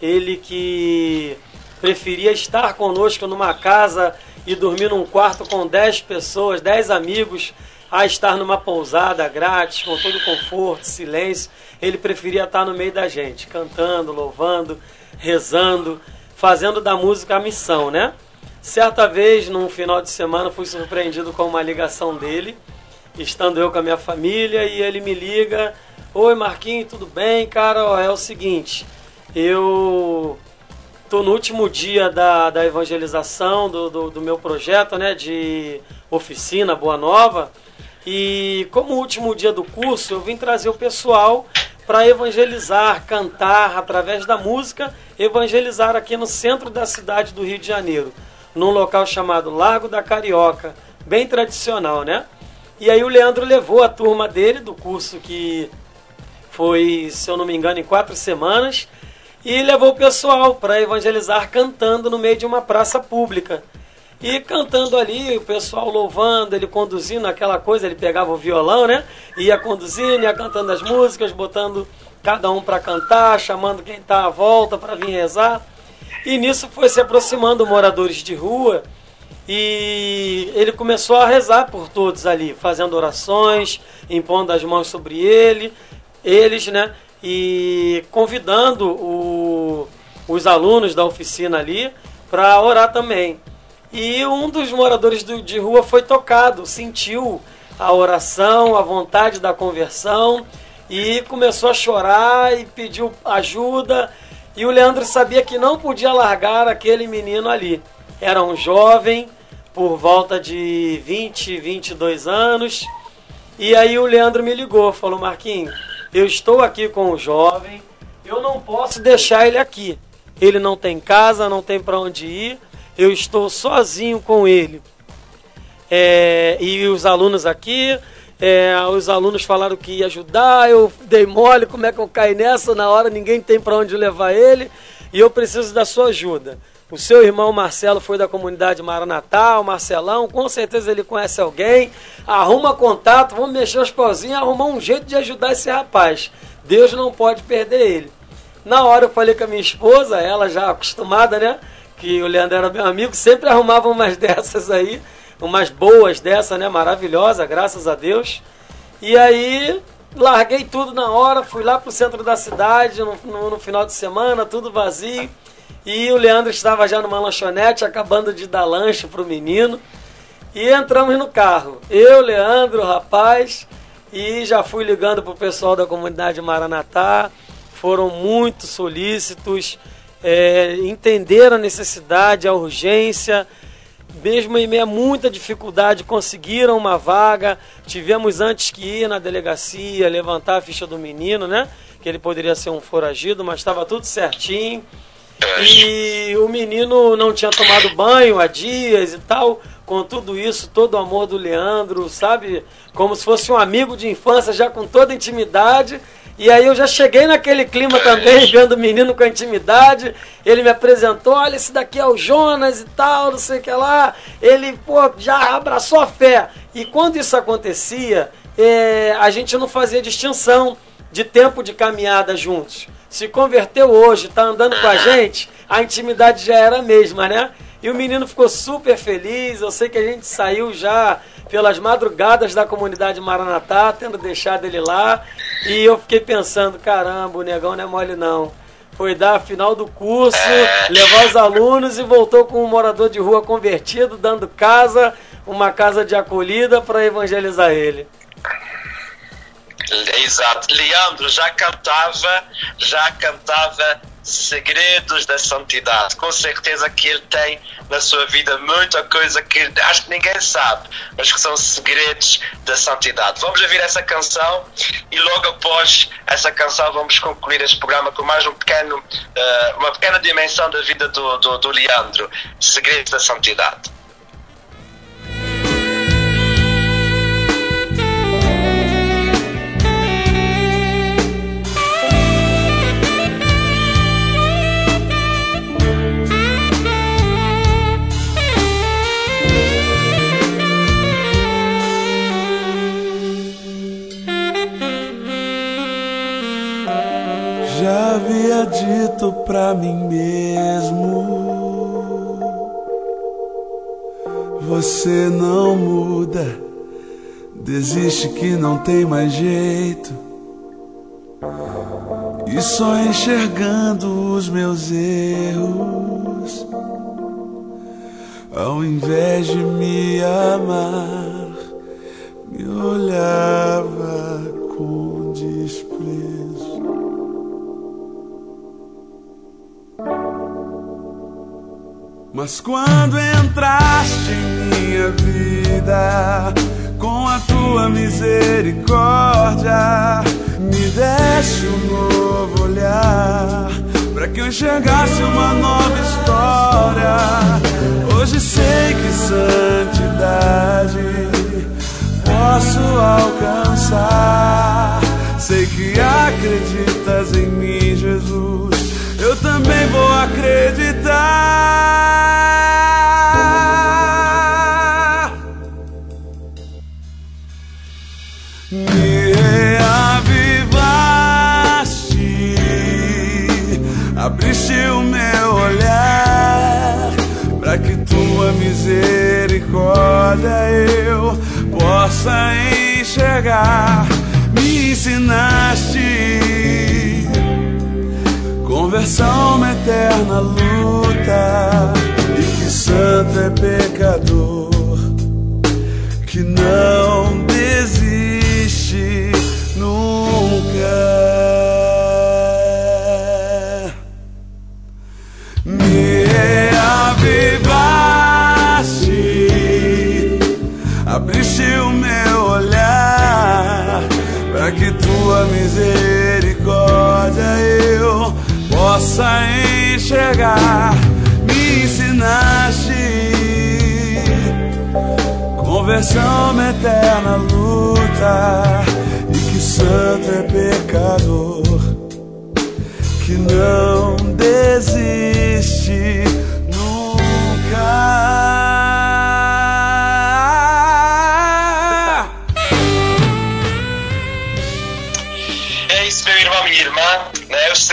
ele que preferia estar conosco numa casa e dormir num quarto com 10 pessoas, 10 amigos, a estar numa pousada grátis, com todo conforto, silêncio. Ele preferia estar no meio da gente, cantando, louvando, rezando, fazendo da música a missão, né? Certa vez, num final de semana, fui surpreendido com uma ligação dele, estando eu com a minha família, e ele me liga: Oi Marquinhos, tudo bem? Cara, é o seguinte, eu Estou no último dia da, da evangelização do, do, do, meu projeto, né, de oficina Boa Nova. E como último dia do curso, eu vim trazer o pessoal para evangelizar, cantar através da música, evangelizar aqui no centro da cidade do Rio de Janeiro, num local chamado Largo da Carioca, bem tradicional, né? E aí o Leandro levou a turma dele do curso que foi, se eu não me engano, em quatro semanas e levou o pessoal para evangelizar cantando no meio de uma praça pública. E cantando ali, o pessoal louvando, ele conduzindo aquela coisa, ele pegava o violão, né? Ia conduzindo, ia cantando as músicas, botando cada um para cantar, chamando quem está à volta para vir rezar. E nisso foi se aproximando moradores de rua e ele começou a rezar por todos ali, fazendo orações, impondo as mãos sobre ele, eles, né? E convidando o, os alunos da oficina ali para orar também. E um dos moradores do, de rua foi tocado, sentiu a oração, a vontade da conversão e começou a chorar e pediu ajuda. E o Leandro sabia que não podia largar aquele menino ali. Era um jovem, por volta de 20, 22 anos. E aí o Leandro me ligou, falou: Marquinhos, eu estou aqui com o jovem, eu não posso deixar ele aqui. Ele não tem casa, não tem para onde ir. Eu estou sozinho com ele. É, e os alunos aqui, é, os alunos falaram que ia ajudar, eu dei mole, como é que eu caí nessa? Na hora ninguém tem para onde levar ele e eu preciso da sua ajuda. O seu irmão Marcelo foi da comunidade Maranatá, o Marcelão, com certeza ele conhece alguém. Arruma contato, vamos mexer os pauzinhos, arrumar um jeito de ajudar esse rapaz. Deus não pode perder ele. Na hora eu falei com a minha esposa, ela já acostumada, né? Que o Leandro era meu amigo, sempre arrumava umas *laughs* dessas aí, umas boas dessas, né? Maravilhosa, graças a Deus. E aí larguei tudo na hora, fui lá pro centro da cidade no, no, no final de semana, tudo vazio. E o Leandro estava já numa lanchonete, acabando de dar lanche pro menino. E entramos no carro. Eu, Leandro, o rapaz, e já fui ligando pro pessoal da comunidade Maranatá. Foram muito solícitos, é, entenderam a necessidade, a urgência. Mesmo em meio a muita dificuldade, conseguiram uma vaga. Tivemos antes que ir na delegacia, levantar a ficha do menino, né? Que ele poderia ser um foragido, mas estava tudo certinho. E o menino não tinha tomado banho há dias e tal. Com tudo isso, todo o amor do Leandro, sabe? Como se fosse um amigo de infância, já com toda a intimidade. E aí eu já cheguei naquele clima também, *laughs* vendo o menino com a intimidade. Ele me apresentou, olha, esse daqui é o Jonas e tal, não sei o que lá. Ele, pô, já abraçou a fé. E quando isso acontecia, é, a gente não fazia distinção de tempo de caminhada juntos se converteu hoje, está andando com a gente, a intimidade já era a mesma, né? E o menino ficou super feliz. Eu sei que a gente saiu já pelas madrugadas da comunidade Maranatá, tendo deixado ele lá. E eu fiquei pensando, caramba, o negão não é mole não. Foi dar a final do curso, levar os alunos e voltou com um morador de rua convertido, dando casa, uma casa de acolhida para evangelizar ele. Exato. Leandro já cantava, já cantava segredos da santidade. Com certeza que ele tem na sua vida muita coisa que acho que ninguém sabe, mas que são segredos da santidade. Vamos ouvir essa canção e logo após essa canção vamos concluir este programa com mais um pequeno, uh, uma pequena dimensão da vida do, do, do Leandro. Segredos da santidade. Dito pra mim mesmo: Você não muda, desiste que não tem mais jeito. E só enxergando os meus erros, ao invés de me amar, me olhava com Mas quando entraste em minha vida, com a tua misericórdia, me deste um novo olhar, para que eu enxergasse uma nova história. Hoje sei que santidade posso alcançar. Sei que acreditas em mim, Jesus também vou acreditar. Me reavivaste, abriste o meu olhar, para que tua misericórdia eu possa enxergar. Me ensinaste conversão, uma eterna luta. E que santo é pecador que não desiste nunca. Me avivaste, abriste o meu olhar para que tua eu possa enxergar. Me ensinaste conversão eterna luta e que santo é pecador que não desiste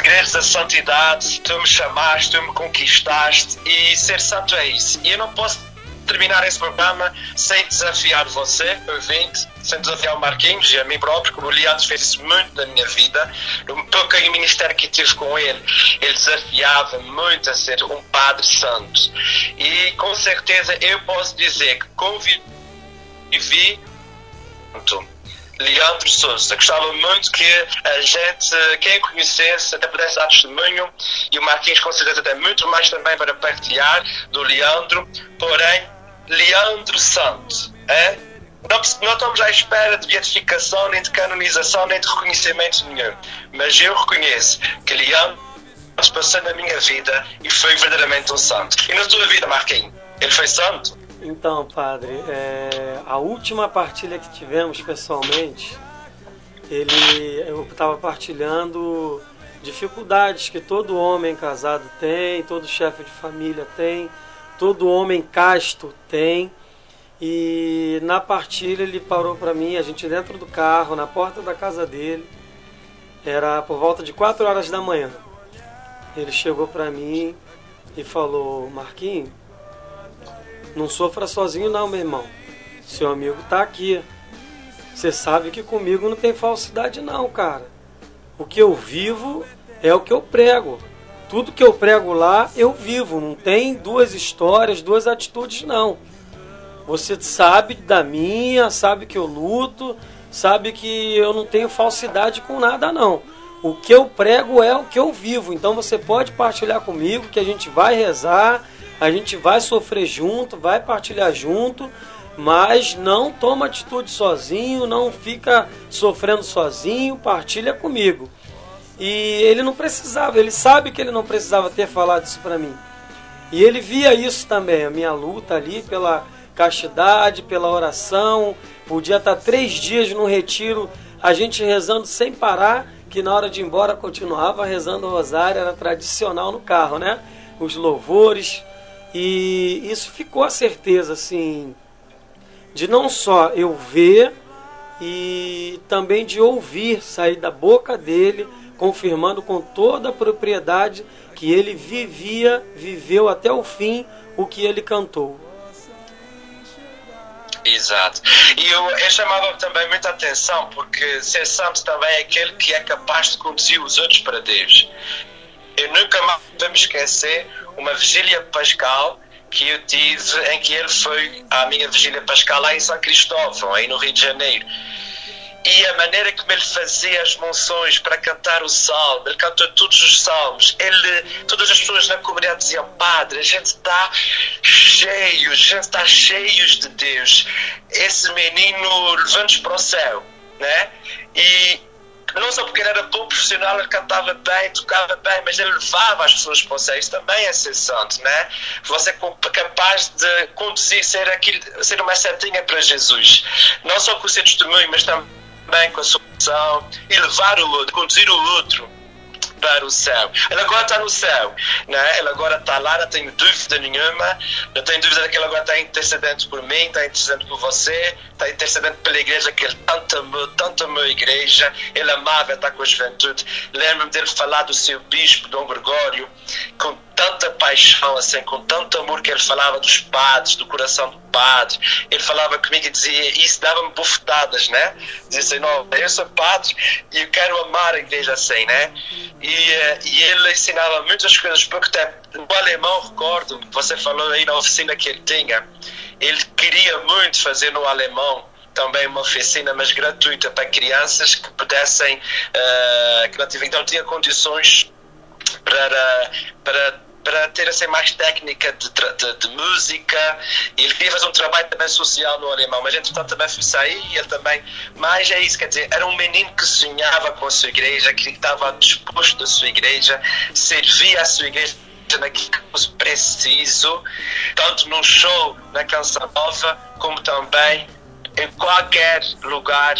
Segredos da santidade, tu me chamaste, tu me conquistaste e ser santo é isso. E eu não posso terminar esse programa sem desafiar você, ouvinte, sem desafiar o Marquinhos e a mim próprio, como o Leandro fez muito na minha vida. No pequeno ministério que tive com ele, ele desafiava muito a ser um Padre Santo. E com certeza eu posso dizer que convivi Leandro Souza. Gostava muito que a gente, quem conhecesse, até pudesse dar testemunho, e o Marquinhos com certeza tem muito mais também para partilhar do Leandro, porém, Leandro Santos, é? Não, não estamos à espera de beatificação, nem de canonização, nem de reconhecimento nenhum. Mas eu reconheço que Leandro passou na minha vida e foi verdadeiramente um santo. E na tua vida, Marquinhos, ele foi santo? Então, padre, é, a última partilha que tivemos pessoalmente, ele, eu estava partilhando dificuldades que todo homem casado tem, todo chefe de família tem, todo homem casto tem. E na partilha ele parou para mim, a gente dentro do carro, na porta da casa dele. Era por volta de 4 horas da manhã. Ele chegou para mim e falou: Marquinhos, não sofra sozinho, não, meu irmão. Seu amigo tá aqui. Você sabe que comigo não tem falsidade, não, cara. O que eu vivo é o que eu prego. Tudo que eu prego lá, eu vivo. Não tem duas histórias, duas atitudes, não. Você sabe da minha, sabe que eu luto, sabe que eu não tenho falsidade com nada, não. O que eu prego é o que eu vivo. Então você pode partilhar comigo que a gente vai rezar a gente vai sofrer junto, vai partilhar junto, mas não toma atitude sozinho, não fica sofrendo sozinho, partilha comigo. E ele não precisava, ele sabe que ele não precisava ter falado isso para mim. E ele via isso também, a minha luta ali pela castidade, pela oração. Podia estar três dias no retiro, a gente rezando sem parar, que na hora de ir embora continuava rezando o rosário, era tradicional no carro, né? Os louvores, e isso ficou a certeza, assim, de não só eu ver e também de ouvir sair da boca dele, confirmando com toda a propriedade que ele vivia, viveu até o fim o que ele cantou. Exato. E eu, eu chamava também muita atenção porque ser santo também é aquele que é capaz de conduzir os outros para Deus. Eu nunca mais vou esquecer uma vigília pascal que eu tive em que ele foi à minha vigília pascal lá em São Cristóvão, aí no Rio de Janeiro. E a maneira como ele fazia as monções para cantar o salmo, ele cantou todos os salmos. Ele, todas as pessoas na comunidade diziam: Padre, a gente está cheio, a gente está cheios de Deus. Esse menino levanta para o céu, né? E não só porque ele era bom profissional, ele cantava bem, tocava bem, mas ele levava as pessoas para o. Isso também é santo, né? Você é capaz de conduzir, ser, aquilo, ser uma setinha para Jesus. Não só com o seu testemunho, mas também com a sua ação e levar o outro, conduzir o outro para o céu. Ele agora está no céu, né? ele agora está lá, não tenho dúvida nenhuma, não tenho dúvida que ele agora está intercedendo por mim, está intercedendo por você, está intercedendo pela igreja que ele tanto amou, tanto amou a igreja, ele amava estar com a juventude. Lembro-me dele falar do seu bispo, Dom Gregório, com tanta paixão, assim, com tanto amor que ele falava dos padres, do coração do padre. Ele falava comigo e dizia, isso dava-me bufetadas, né? Dizia assim, não, eu sou padre e eu quero amar a igreja assim, né? E, eh, e ele ensinava muitas coisas, porque até no alemão, recordo, você falou aí na oficina que ele tinha, ele queria muito fazer no alemão também uma oficina, mas gratuita para crianças que pudessem, uh, que não, tinham, não tinha condições para, para para ter assim, mais técnica de, de, de, música. Ele queria fazer um trabalho também social no alemão, mas entretanto também fui sair e ele também. Mas é isso, quer dizer, era um menino que sonhava com a sua igreja, que estava disposto da sua igreja, servia a sua igreja naquilo que fosse preciso, tanto no show, na canção nova, como também em qualquer lugar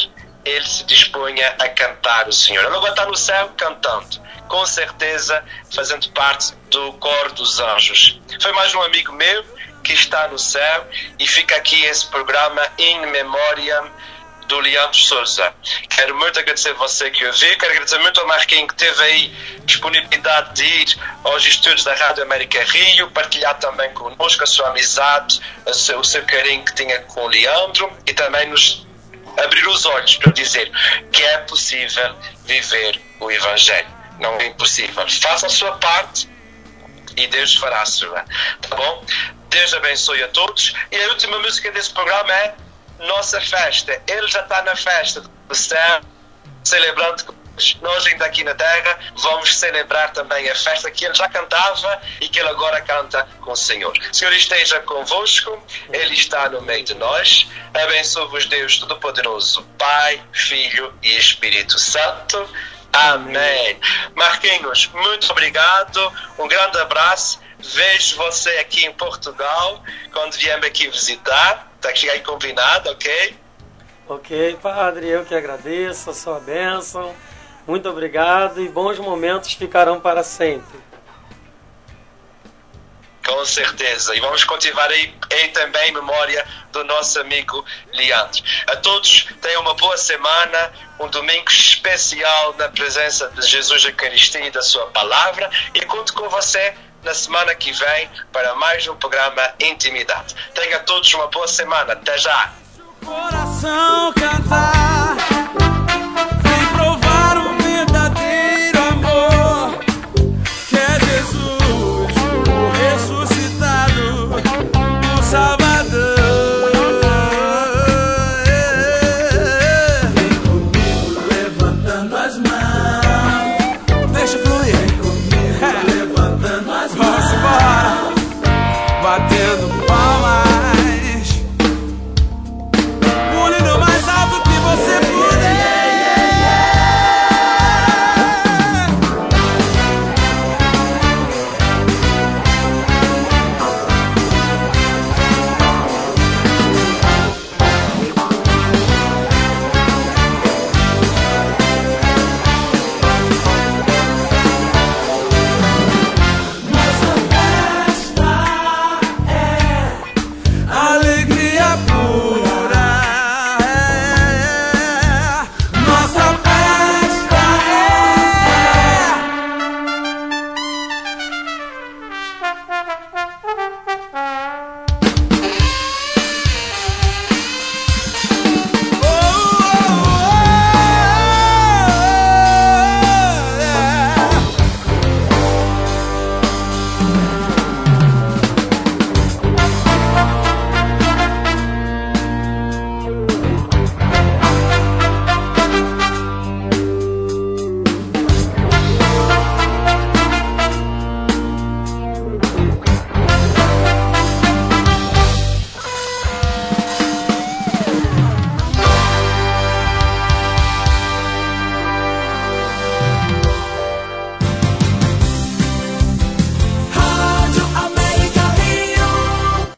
ele se dispunha a cantar o Senhor. Ele agora está no céu cantando, com certeza fazendo parte do coro dos anjos. Foi mais um amigo meu que está no céu e fica aqui esse programa em memória do Leandro Souza. Quero muito agradecer a você que ouviu, quero agradecer muito ao Marquinhos que teve aí disponibilidade de ir aos estúdios da Rádio América Rio, partilhar também connosco a sua amizade, o seu carinho que tinha com o Leandro e também nos abrir os olhos para dizer que é possível viver o Evangelho. Não é impossível. Faça a sua parte e Deus fará a sua. Tá bom? Deus abençoe a todos. E a última música desse programa é Nossa Festa. Ele já está na festa do céu, celebrando nós ainda aqui na Terra vamos celebrar também a festa que ele já cantava e que ele agora canta com o Senhor. O Senhor esteja convosco, Ele está no meio de nós. Abençoe-vos Deus Todo-Poderoso, Pai, Filho e Espírito Santo. Amém. Marquinhos, muito obrigado. Um grande abraço. Vejo você aqui em Portugal quando vier aqui visitar. Está aqui aí combinado, ok? Ok, Padre, eu que agradeço a sua bênção. Muito obrigado e bons momentos ficarão para sempre. Com certeza. E vamos continuar aí, aí também em memória do nosso amigo Leandro. A todos, tenham uma boa semana, um domingo especial na presença de Jesus Eucaristia e da sua palavra. E conto com você na semana que vem para mais um programa Intimidade. Tenha todos uma boa semana. Até já! Coração cantar